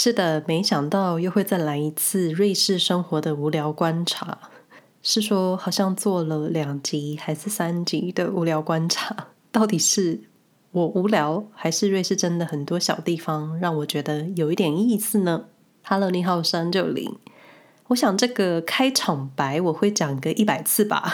是的，没想到又会再来一次瑞士生活的无聊观察。是说，好像做了两集还是三集的无聊观察，到底是我无聊，还是瑞士真的很多小地方让我觉得有一点意思呢？Hello，你好，三九零。我想这个开场白我会讲个一百次吧。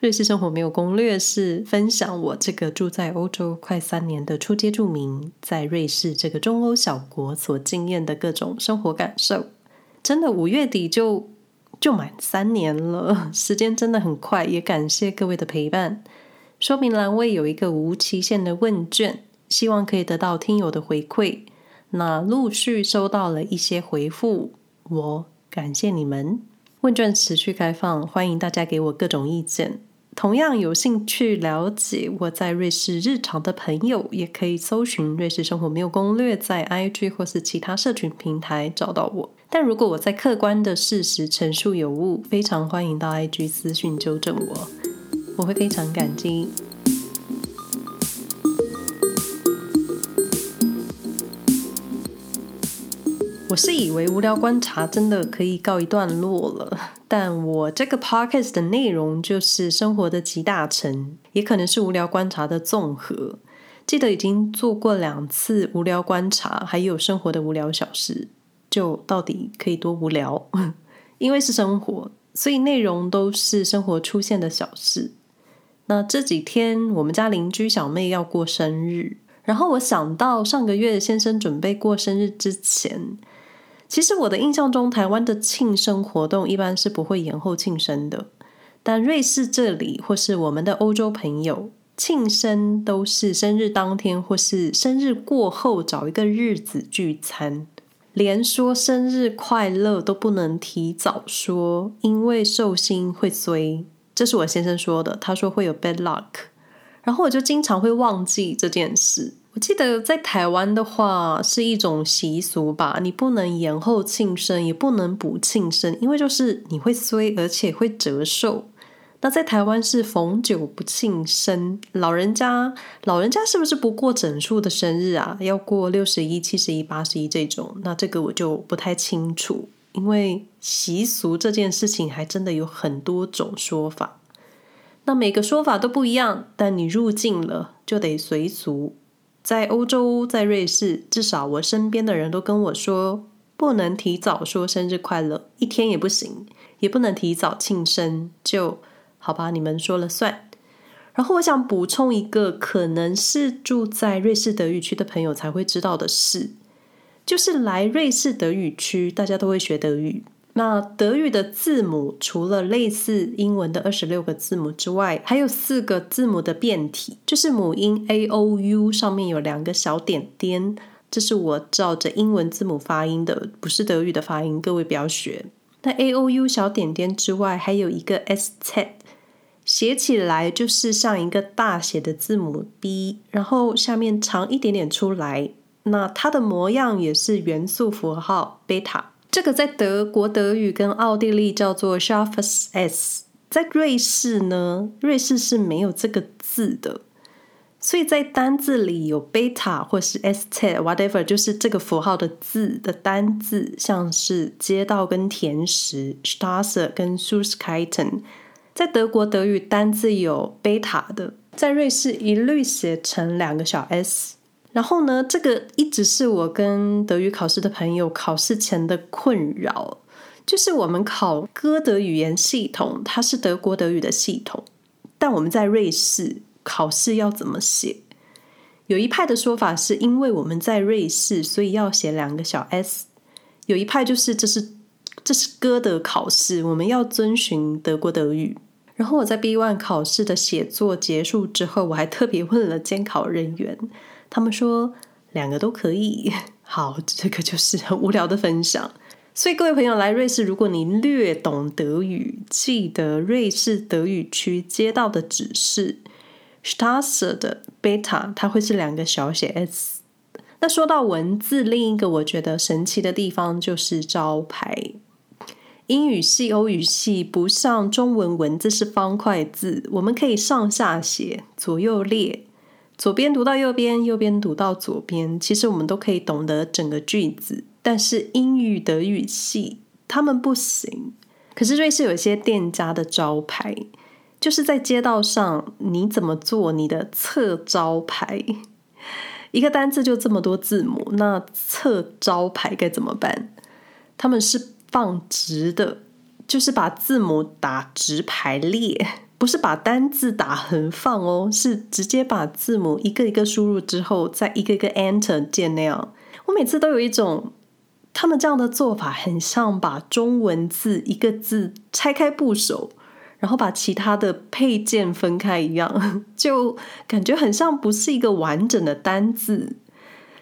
瑞士生活没有攻略，是分享我这个住在欧洲快三年的初阶住民，在瑞士这个中欧小国所经验的各种生活感受。真的五月底就就满三年了，时间真的很快。也感谢各位的陪伴。说明栏位有一个无期限的问卷，希望可以得到听友的回馈。那陆续收到了一些回复，我。感谢你们，问卷持续开放，欢迎大家给我各种意见。同样有兴趣了解我在瑞士日常的朋友，也可以搜寻“瑞士生活没有攻略”在 IG 或是其他社群平台找到我。但如果我在客观的事实陈述有误，非常欢迎到 IG 私讯纠正我，我会非常感激。我是以为无聊观察真的可以告一段落了，但我这个 podcast 的内容就是生活的集大成，也可能是无聊观察的综合。记得已经做过两次无聊观察，还有生活的无聊小事，就到底可以多无聊？因为是生活，所以内容都是生活出现的小事。那这几天我们家邻居小妹要过生日，然后我想到上个月先生准备过生日之前。其实我的印象中，台湾的庆生活动一般是不会延后庆生的，但瑞士这里或是我们的欧洲朋友，庆生都是生日当天或是生日过后找一个日子聚餐，连说生日快乐都不能提早说，因为寿星会衰。这是我先生说的，他说会有 bad luck，然后我就经常会忘记这件事。我记得在台湾的话是一种习俗吧，你不能延后庆生，也不能补庆生，因为就是你会衰，而且会折寿。那在台湾是逢九不庆生，老人家老人家是不是不过整数的生日啊？要过六十一、七十一、八十一这种，那这个我就不太清楚，因为习俗这件事情还真的有很多种说法，那每个说法都不一样，但你入境了就得随俗。在欧洲，在瑞士，至少我身边的人都跟我说，不能提早说生日快乐，一天也不行，也不能提早庆生，就好吧，你们说了算。然后我想补充一个，可能是住在瑞士德语区的朋友才会知道的事，就是来瑞士德语区，大家都会学德语。那德语的字母除了类似英文的二十六个字母之外，还有四个字母的变体，就是母音 a o u 上面有两个小点点，这是我照着英文字母发音的，不是德语的发音，各位不要学。那 a o u 小点点之外，还有一个 sz，写起来就是像一个大写的字母 b，然后下面长一点点出来，那它的模样也是元素符号贝塔。这个在德国德语跟奥地利叫做 scharfes S，在瑞士呢，瑞士是没有这个字的，所以在单字里有贝塔或是 S T whatever，就是这个符号的字的单字，像是街道跟甜食 Straße 跟 Süßigkeiten，在德国德语单字有贝塔的，在瑞士一律写成两个小 s。然后呢，这个一直是我跟德语考试的朋友考试前的困扰，就是我们考歌德语言系统，它是德国德语的系统，但我们在瑞士考试要怎么写？有一派的说法是因为我们在瑞士，所以要写两个小 s；有一派就是这是这是歌德考试，我们要遵循德国德语。然后我在 B1 考试的写作结束之后，我还特别问了监考人员。他们说两个都可以。好，这个就是很无聊的分享。所以各位朋友来瑞士，如果你略懂德语，记得瑞士德语区街道的指示 Straße 的 Beta，它会是两个小写 s。那说到文字，另一个我觉得神奇的地方就是招牌。英语系、欧语系不像中文文字是方块字，我们可以上下写、左右列。左边读到右边，右边读到左边，其实我们都可以懂得整个句子。但是英语德语系他们不行。可是瑞士有一些店家的招牌，就是在街道上，你怎么做你的侧招牌？一个单字就这么多字母，那侧招牌该怎么办？他们是放直的，就是把字母打直排列。不是把单字打横放哦，是直接把字母一个一个输入之后，再一个一个 Enter 键那样。我每次都有一种，他们这样的做法很像把中文字一个字拆开部首，然后把其他的配件分开一样，就感觉很像不是一个完整的单字，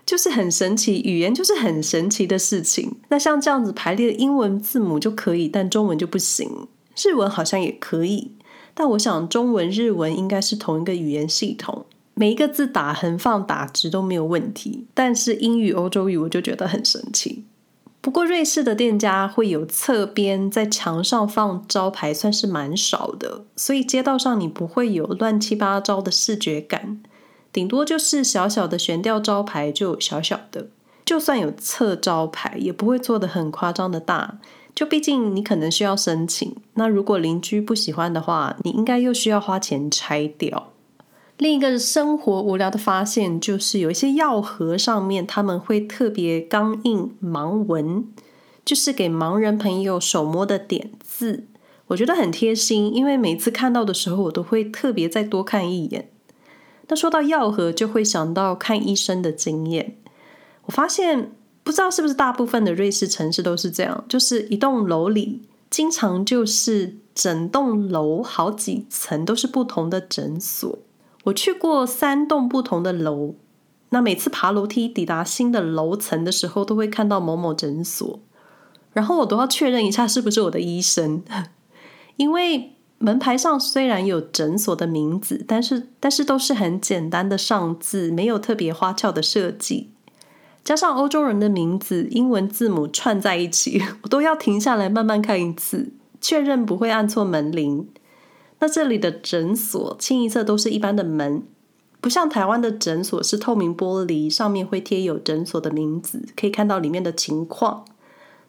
就是很神奇。语言就是很神奇的事情。那像这样子排列英文字母就可以，但中文就不行。日文好像也可以。但我想，中文、日文应该是同一个语言系统，每一个字打横放、打直都没有问题。但是英语、欧洲语，我就觉得很神奇。不过瑞士的店家会有侧边在墙上放招牌，算是蛮少的，所以街道上你不会有乱七八糟的视觉感，顶多就是小小的悬吊招牌，就小小的。就算有侧招牌，也不会做得很夸张的大。就毕竟你可能需要申请，那如果邻居不喜欢的话，你应该又需要花钱拆掉。另一个生活无聊的发现就是，有一些药盒上面他们会特别刚印盲文，就是给盲人朋友手摸的点字，我觉得很贴心，因为每次看到的时候，我都会特别再多看一眼。那说到药盒，就会想到看医生的经验，我发现。不知道是不是大部分的瑞士城市都是这样，就是一栋楼里经常就是整栋楼好几层都是不同的诊所。我去过三栋不同的楼，那每次爬楼梯抵达新的楼层的时候，都会看到某某诊所，然后我都要确认一下是不是我的医生，因为门牌上虽然有诊所的名字，但是但是都是很简单的上字，没有特别花俏的设计。加上欧洲人的名字，英文字母串在一起，我都要停下来慢慢看一次，确认不会按错门铃。那这里的诊所清一色都是一般的门，不像台湾的诊所是透明玻璃，上面会贴有诊所的名字，可以看到里面的情况。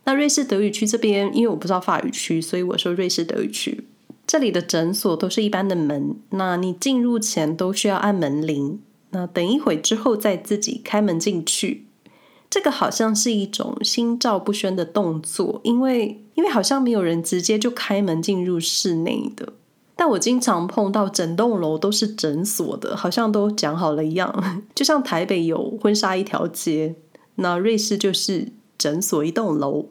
那瑞士德语区这边，因为我不知道法语区，所以我说瑞士德语区。这里的诊所都是一般的门，那你进入前都需要按门铃，那等一会之后再自己开门进去。这个好像是一种心照不宣的动作，因为因为好像没有人直接就开门进入室内的。但我经常碰到整栋楼都是诊所的，好像都讲好了一样，就像台北有婚纱一条街，那瑞士就是诊所一栋楼。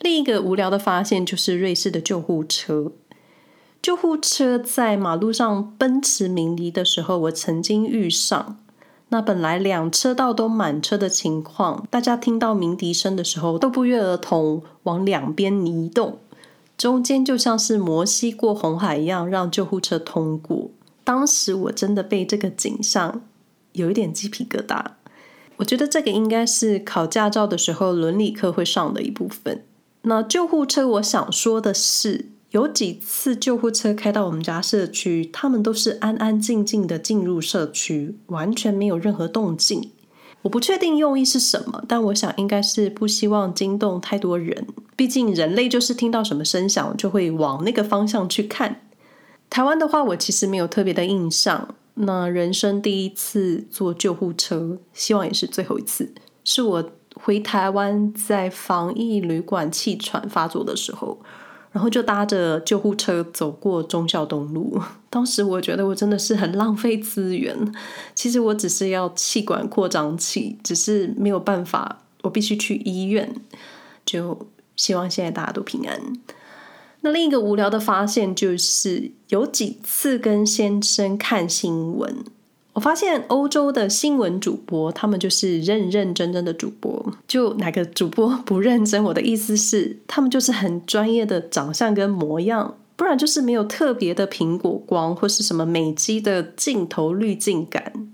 另一个无聊的发现就是瑞士的救护车，救护车在马路上奔驰鸣笛的时候，我曾经遇上。那本来两车道都满车的情况，大家听到鸣笛声的时候都不约而同往两边移动，中间就像是摩西过红海一样，让救护车通过。当时我真的被这个景象有一点鸡皮疙瘩。我觉得这个应该是考驾照的时候伦理课会上的一部分。那救护车，我想说的是。有几次救护车开到我们家社区，他们都是安安静静的进入社区，完全没有任何动静。我不确定用意是什么，但我想应该是不希望惊动太多人。毕竟人类就是听到什么声响就会往那个方向去看。台湾的话，我其实没有特别的印象。那人生第一次坐救护车，希望也是最后一次，是我回台湾在防疫旅馆气喘发作的时候。然后就搭着救护车走过忠孝东路，当时我觉得我真的是很浪费资源。其实我只是要气管扩张器，只是没有办法，我必须去医院。就希望现在大家都平安。那另一个无聊的发现就是，有几次跟先生看新闻。我发现欧洲的新闻主播，他们就是认认真真的主播。就哪个主播不认真？我的意思是，他们就是很专业的长相跟模样，不然就是没有特别的苹果光或是什么美肌的镜头滤镜感。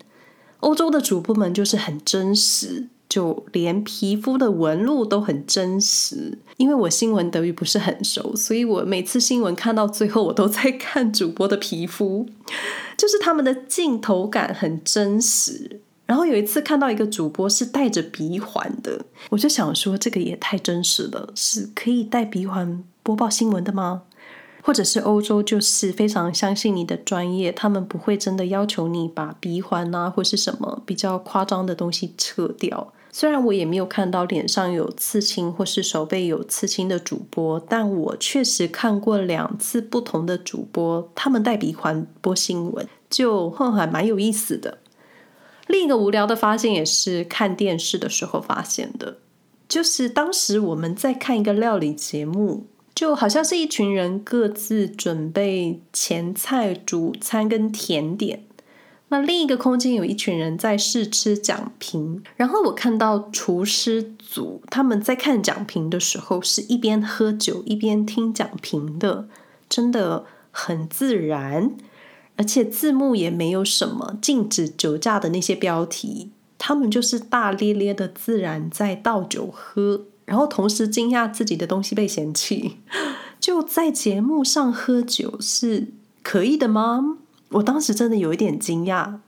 欧洲的主播们就是很真实，就连皮肤的纹路都很真实。因为我新闻德语不是很熟，所以我每次新闻看到最后，我都在看主播的皮肤，就是他们的镜头感很真实。然后有一次看到一个主播是戴着鼻环的，我就想说这个也太真实了，是可以戴鼻环播报新闻的吗？或者是欧洲就是非常相信你的专业，他们不会真的要求你把鼻环啊或是什么比较夸张的东西撤掉。虽然我也没有看到脸上有刺青或是手背有刺青的主播，但我确实看过两次不同的主播，他们戴鼻环播新闻，就哼还蛮有意思的。另一个无聊的发现也是看电视的时候发现的，就是当时我们在看一个料理节目，就好像是一群人各自准备前菜、主餐跟甜点。那另一个空间有一群人在试吃讲评，然后我看到厨师组他们在看讲评的时候是一边喝酒一边听讲评的，真的很自然。而且字幕也没有什么禁止酒驾的那些标题，他们就是大咧咧的自然在倒酒喝，然后同时惊讶自己的东西被嫌弃。就在节目上喝酒是可以的吗？我当时真的有一点惊讶。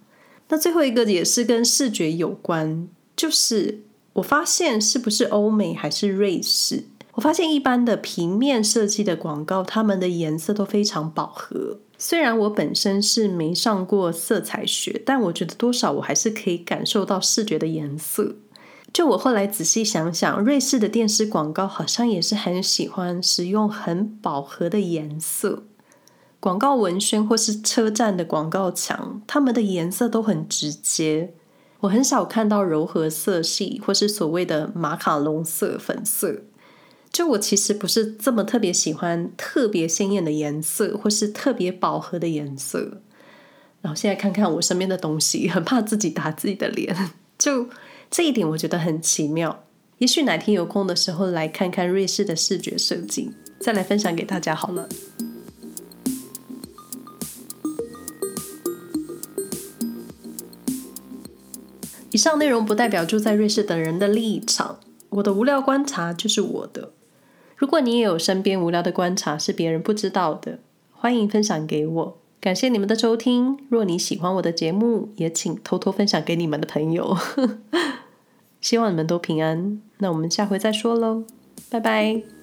那最后一个也是跟视觉有关，就是我发现是不是欧美还是瑞士？我发现一般的平面设计的广告，它们的颜色都非常饱和。虽然我本身是没上过色彩学，但我觉得多少我还是可以感受到视觉的颜色。就我后来仔细想想，瑞士的电视广告好像也是很喜欢使用很饱和的颜色。广告文宣或是车站的广告墙，它们的颜色都很直接。我很少看到柔和色系或是所谓的马卡龙色、粉色。就我其实不是这么特别喜欢特别鲜艳的颜色，或是特别饱和的颜色。然后现在看看我身边的东西，很怕自己打自己的脸。就这一点，我觉得很奇妙。也许哪天有空的时候，来看看瑞士的视觉设计，再来分享给大家好了。以上内容不代表住在瑞士等人的立场，我的无聊观察就是我的。如果你也有身边无聊的观察是别人不知道的，欢迎分享给我。感谢你们的收听。若你喜欢我的节目，也请偷偷分享给你们的朋友。希望你们都平安。那我们下回再说喽，拜拜。